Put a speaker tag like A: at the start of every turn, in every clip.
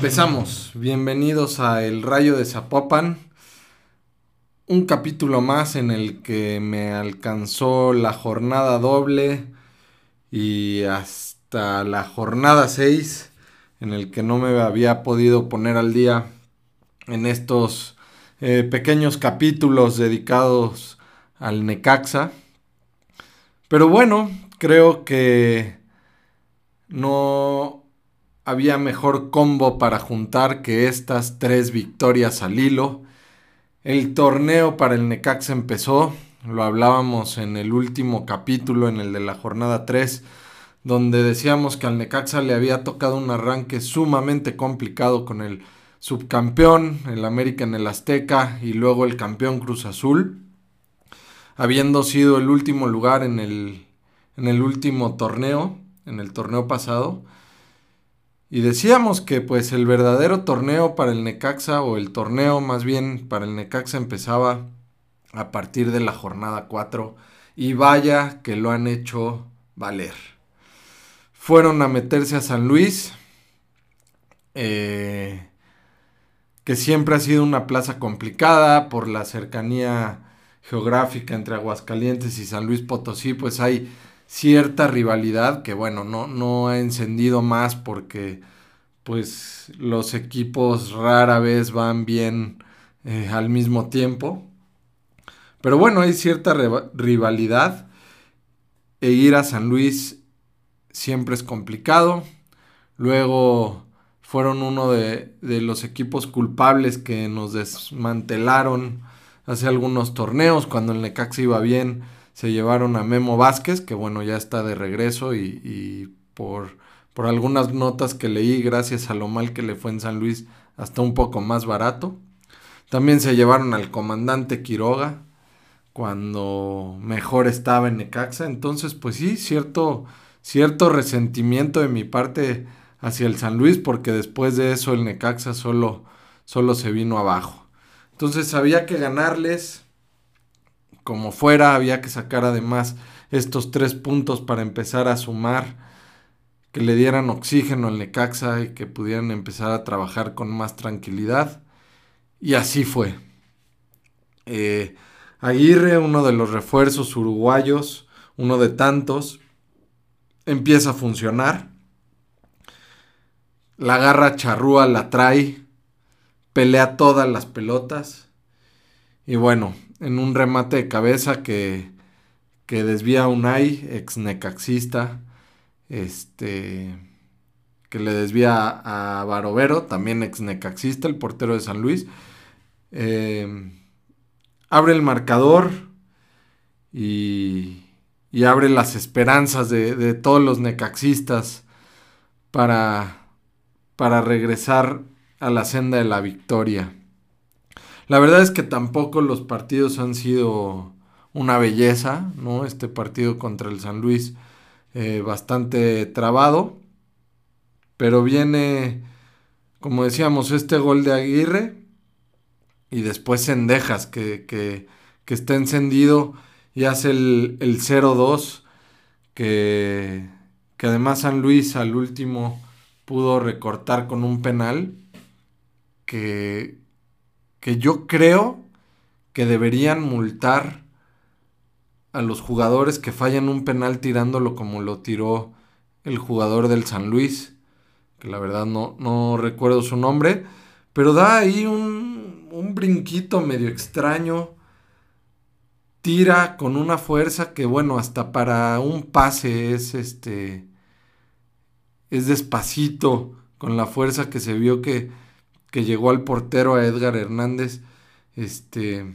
A: Empezamos. Bienvenidos a El Rayo de Zapopan. Un capítulo más en el que me alcanzó la jornada doble y hasta la jornada 6 en el que no me había podido poner al día en estos eh, pequeños capítulos dedicados al Necaxa. Pero bueno, creo que no había mejor combo para juntar que estas tres victorias al hilo. El torneo para el Necaxa empezó, lo hablábamos en el último capítulo, en el de la jornada 3, donde decíamos que al Necaxa le había tocado un arranque sumamente complicado con el subcampeón, el América en el Azteca y luego el campeón Cruz Azul, habiendo sido el último lugar en el, en el último torneo, en el torneo pasado. Y decíamos que pues el verdadero torneo para el Necaxa, o el torneo más bien para el Necaxa empezaba a partir de la jornada 4. Y vaya que lo han hecho valer. Fueron a meterse a San Luis, eh, que siempre ha sido una plaza complicada por la cercanía geográfica entre Aguascalientes y San Luis Potosí, pues hay cierta rivalidad que bueno, no, no ha encendido más porque pues los equipos rara vez van bien eh, al mismo tiempo. Pero bueno, hay cierta rivalidad e ir a San Luis siempre es complicado. Luego fueron uno de, de los equipos culpables que nos desmantelaron hace algunos torneos cuando el Necaxa iba bien se llevaron a Memo Vázquez, que bueno, ya está de regreso y, por, por, algunas notas que leí, gracias a lo mal que le fue en San Luis, hasta un poco más barato. También se llevaron al comandante Quiroga, cuando mejor estaba en Necaxa. Entonces, pues sí, cierto, cierto resentimiento de mi parte hacia el San Luis, porque después de eso el Necaxa solo, solo se vino abajo. Entonces había que ganarles como fuera, había que sacar además estos tres puntos para empezar a sumar, que le dieran oxígeno al Necaxa y que pudieran empezar a trabajar con más tranquilidad. Y así fue. Eh, Aguirre, uno de los refuerzos uruguayos, uno de tantos, empieza a funcionar. La garra charrúa la trae, pelea todas las pelotas. Y bueno, en un remate de cabeza que, que desvía a Unai, ex necaxista, este, que le desvía a Barovero, también ex necaxista, el portero de San Luis. Eh, abre el marcador y, y abre las esperanzas de, de, todos los necaxistas para, para regresar a la senda de la victoria. La verdad es que tampoco los partidos han sido una belleza, ¿no? Este partido contra el San Luis eh, bastante trabado, pero viene, como decíamos, este gol de Aguirre y después Sendejas que, que, que está encendido y hace el, el 0-2 que, que además San Luis al último pudo recortar con un penal que, que yo creo que deberían multar a los jugadores que fallan un penal tirándolo como lo tiró el jugador del San Luis, que la verdad no, no recuerdo su nombre, pero da ahí un, un brinquito medio extraño, tira con una fuerza que bueno, hasta para un pase es este, es despacito, con la fuerza que se vio que que llegó al portero a Edgar Hernández, este,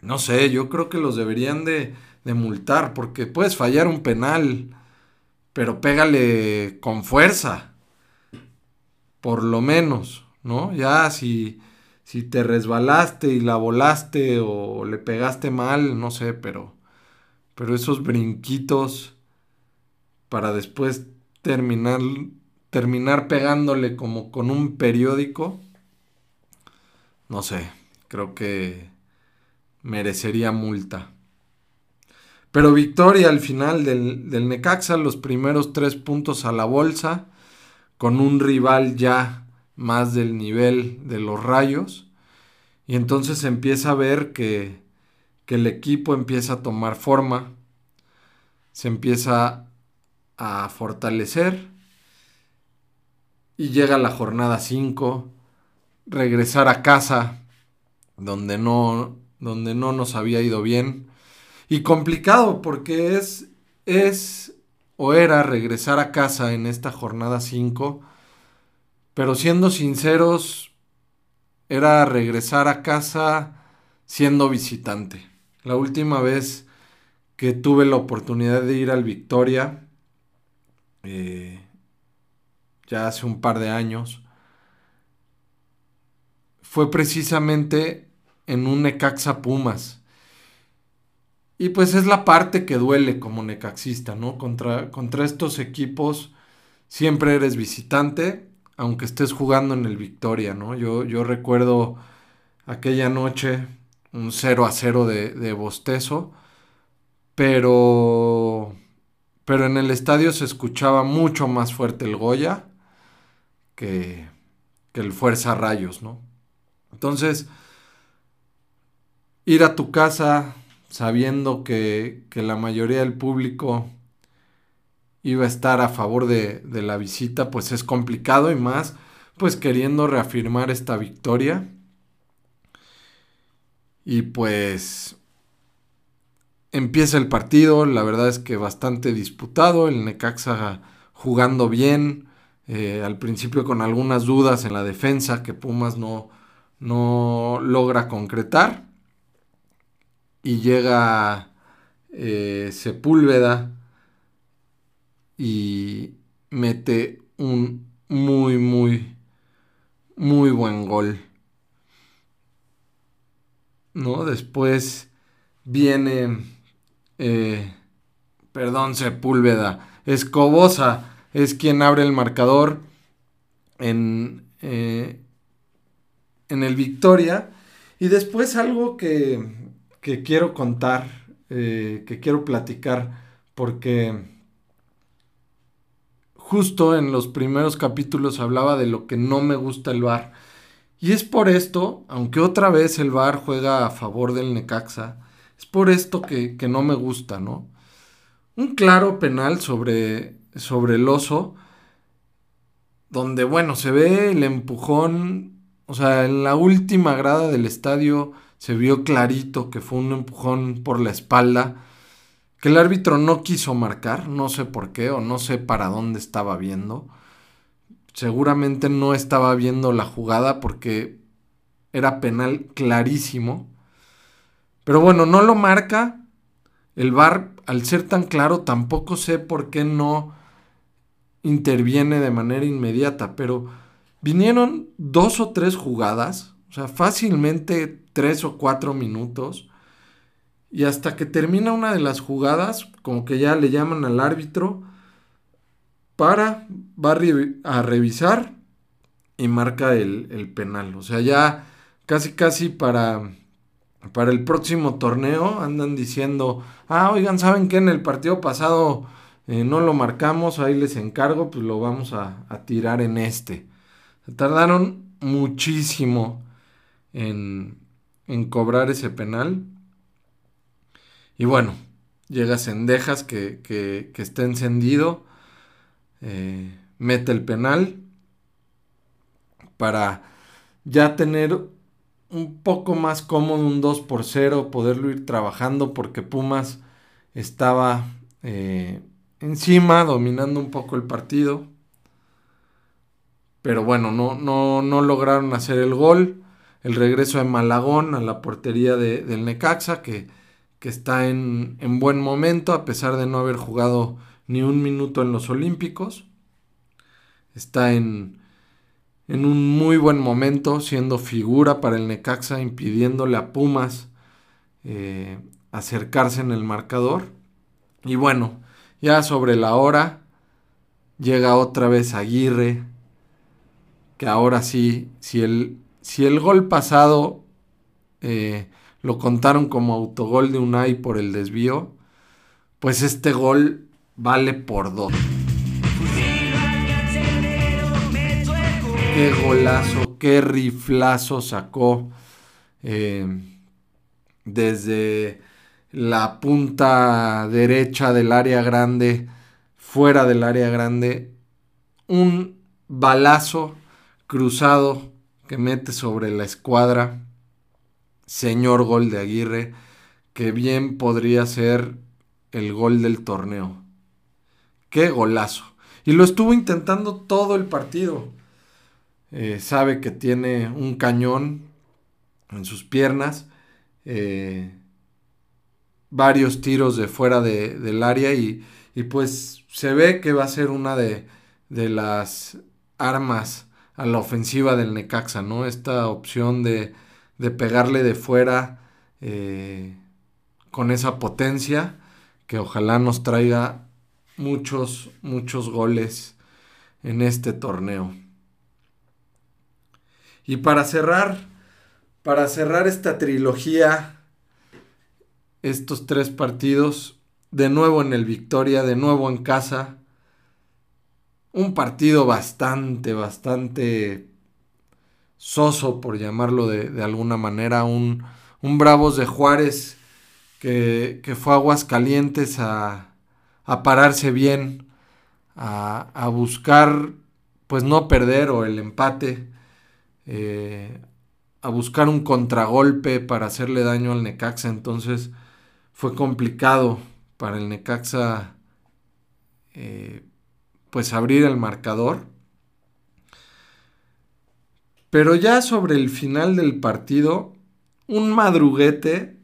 A: no sé, yo creo que los deberían de, de multar porque puedes fallar un penal, pero pégale con fuerza, por lo menos, ¿no? Ya si, si te resbalaste y la volaste o le pegaste mal, no sé, pero, pero esos brinquitos para después terminar terminar pegándole como con un periódico, no sé, creo que merecería multa. Pero victoria al final del, del, Necaxa, los primeros tres puntos a la bolsa, con un rival ya más del nivel de los rayos. Y entonces empieza a ver que, que el equipo empieza a tomar forma, se empieza a fortalecer y llega la jornada 5, regresar a casa donde no, donde no nos había ido bien y complicado porque es, es o era regresar a casa en esta jornada 5, pero siendo sinceros, era regresar a casa siendo visitante. La última vez que tuve la oportunidad de ir al Victoria, eh, ya hace un par de años, fue precisamente en un Necaxa Pumas. Y pues es la parte que duele como necaxista, ¿no? Contra, contra estos equipos siempre eres visitante, aunque estés jugando en el Victoria, ¿no? Yo, yo recuerdo aquella noche un 0 a 0 de, de bostezo, pero, pero en el estadio se escuchaba mucho más fuerte el Goya que, el Fuerza Rayos, ¿no? Entonces, ir a tu casa sabiendo que, que, la mayoría del público iba a estar a favor de, la visita, pues es complicado y más, pues queriendo reafirmar esta victoria. Y pues empieza el partido, la verdad es que bastante disputado, el Necaxa jugando bien, eh, al principio con algunas dudas en la defensa que Pumas no, no logra concretar. Y llega eh, Sepúlveda y mete un muy, muy, muy buen gol. ¿No? Después viene, eh, perdón, Sepúlveda, Escobosa es quien abre el marcador en, eh, en el Victoria. Y después algo que, que quiero contar, eh, que quiero platicar, porque justo en los primeros capítulos hablaba de lo que no me gusta el VAR. Y es por esto, aunque otra vez el VAR juega a favor del Necaxa, es por esto que, que no me gusta, ¿no? Un claro penal sobre, sobre el oso, donde, bueno, se ve el empujón o sea, en la última grada del estadio se vio clarito que fue un empujón por la espalda, que el árbitro no quiso marcar, no sé por qué o no sé para dónde estaba viendo. Seguramente no estaba viendo la jugada porque era penal clarísimo. Pero bueno, no lo marca. El VAR, al ser tan claro, tampoco sé por qué no interviene de manera inmediata, pero Vinieron dos o tres jugadas, o sea, fácilmente tres o cuatro minutos. Y hasta que termina una de las jugadas, como que ya le llaman al árbitro para, va a, revisar y marca el, penal. O sea, ya casi casi para, para el próximo torneo andan diciendo, ah, oigan, ¿saben qué? En el partido pasado eh, no lo marcamos, ahí les encargo, pues lo vamos a, tirar en este. Se tardaron muchísimo en, en cobrar ese penal. Y bueno, llega Sendejas que, que, que está encendido, eh, mete el penal para ya tener un poco más cómodo un 2 por 0, poderlo ir trabajando porque Pumas estaba eh, encima, dominando un poco el partido. Pero bueno, no, no, no lograron hacer el gol. El regreso de Malagón a la portería de, del Necaxa, que, que está en, en, buen momento, a pesar de no haber jugado ni un minuto en los Olímpicos. Está en, en un muy buen momento, siendo figura para el Necaxa, impidiéndole a Pumas eh, acercarse en el marcador. Y bueno, ya sobre la hora llega otra vez Aguirre que ahora sí, si el, si el gol pasado eh, lo contaron como autogol de Unai por el desvío, pues este gol vale por dos. qué golazo, qué riflazo sacó eh, desde la punta derecha del área grande, fuera del área grande, un balazo cruzado que mete sobre la escuadra, señor gol de Aguirre, que bien podría ser el gol del torneo. Qué golazo. Y lo estuvo intentando todo el partido. Eh, sabe que tiene un cañón en sus piernas. Eh, varios tiros de fuera del área y, pues se ve que va a ser una de, las armas a la ofensiva del Necaxa, ¿no? Esta opción de, pegarle de fuera eh, con esa potencia que ojalá nos traiga muchos, muchos goles en este torneo. Y para cerrar, para cerrar esta trilogía, estos tres partidos, de nuevo en el Victoria, de nuevo en casa, un partido bastante, bastante soso, por llamarlo de, alguna manera, un, un, Bravos de Juárez que, que fue a Aguascalientes a, a pararse bien, a, a, buscar, pues no perder o el empate, eh, a buscar un contragolpe para hacerle daño al Necaxa. Entonces fue complicado para el Necaxa eh, pues abrir el marcador. Pero ya sobre el final del partido, un madruguete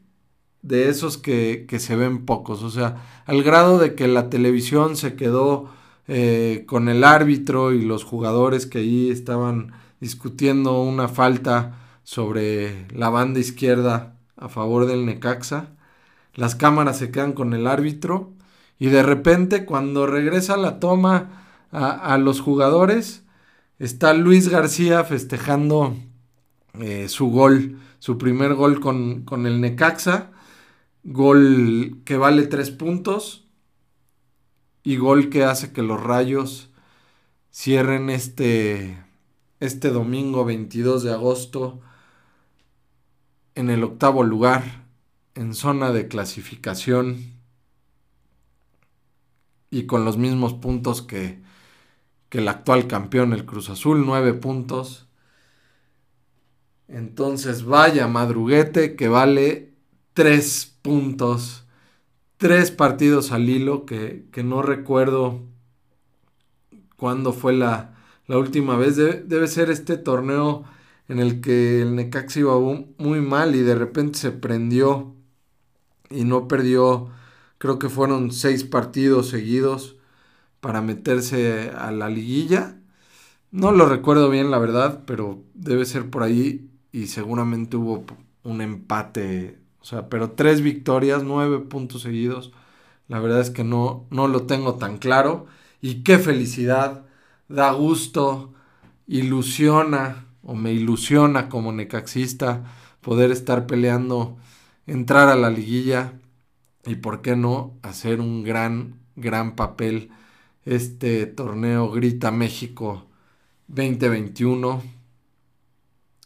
A: de esos que, se ven pocos. O sea, al grado de que la televisión se quedó eh, con el árbitro y los jugadores que ahí estaban discutiendo una falta sobre la banda izquierda a favor del Necaxa. Las cámaras se quedan con el árbitro y de repente cuando regresa la toma a, los jugadores está Luis García festejando eh, su gol, su primer gol con, con el Necaxa, gol que vale tres puntos y gol que hace que los rayos cierren este este domingo 22 de agosto en el octavo lugar en zona de clasificación y con los mismos puntos que, que el actual campeón, el Cruz Azul, nueve puntos. Entonces vaya madruguete que vale tres puntos, tres partidos al hilo que, que no recuerdo cuándo fue la, la última vez. Debe, ser este torneo en el que el Necaxa iba muy mal y de repente se prendió y no perdió, creo que fueron seis partidos seguidos para meterse a la liguilla. No lo recuerdo bien, la verdad, pero debe ser por ahí y seguramente hubo un empate, o sea, pero tres victorias, nueve puntos seguidos. La verdad es que no, no lo tengo tan claro. Y qué felicidad da gusto, ilusiona o me ilusiona como necaxista poder estar peleando, entrar a la liguilla y por qué no hacer un gran, gran papel este torneo Grita México 2021.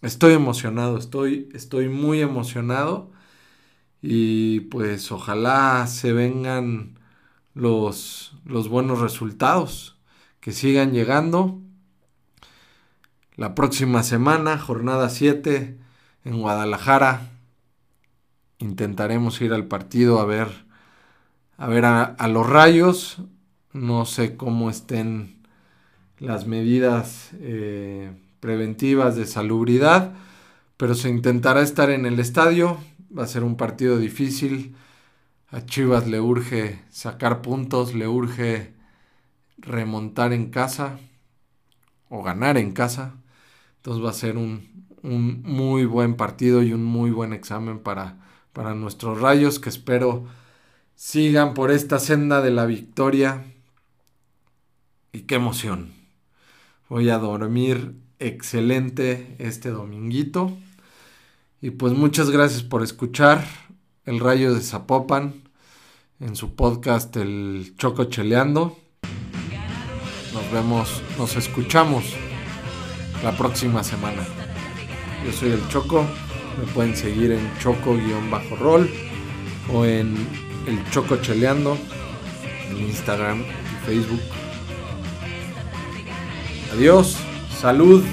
A: Estoy emocionado, estoy, estoy muy emocionado y pues ojalá se vengan los, los buenos resultados que sigan llegando. La próxima semana, jornada 7 en Guadalajara. Intentaremos ir al partido a ver a ver a, los rayos. No sé cómo estén las medidas eh, preventivas de salubridad, pero se intentará estar en el estadio. Va a ser un partido difícil. A Chivas le urge sacar puntos, le urge remontar en casa o ganar en casa. Entonces va a ser un, un muy buen partido y un muy buen examen para, para nuestros rayos que espero sigan por esta senda de la victoria. Y qué emoción. Voy a dormir excelente este dominguito. Y pues muchas gracias por escuchar el Rayo de Zapopan en su podcast El Choco Cheleando. Nos vemos, nos escuchamos la próxima semana. Yo soy el Choco, me pueden seguir en choco-roll o en el Choco Cheleando en Instagram y Facebook. Adiós, salud.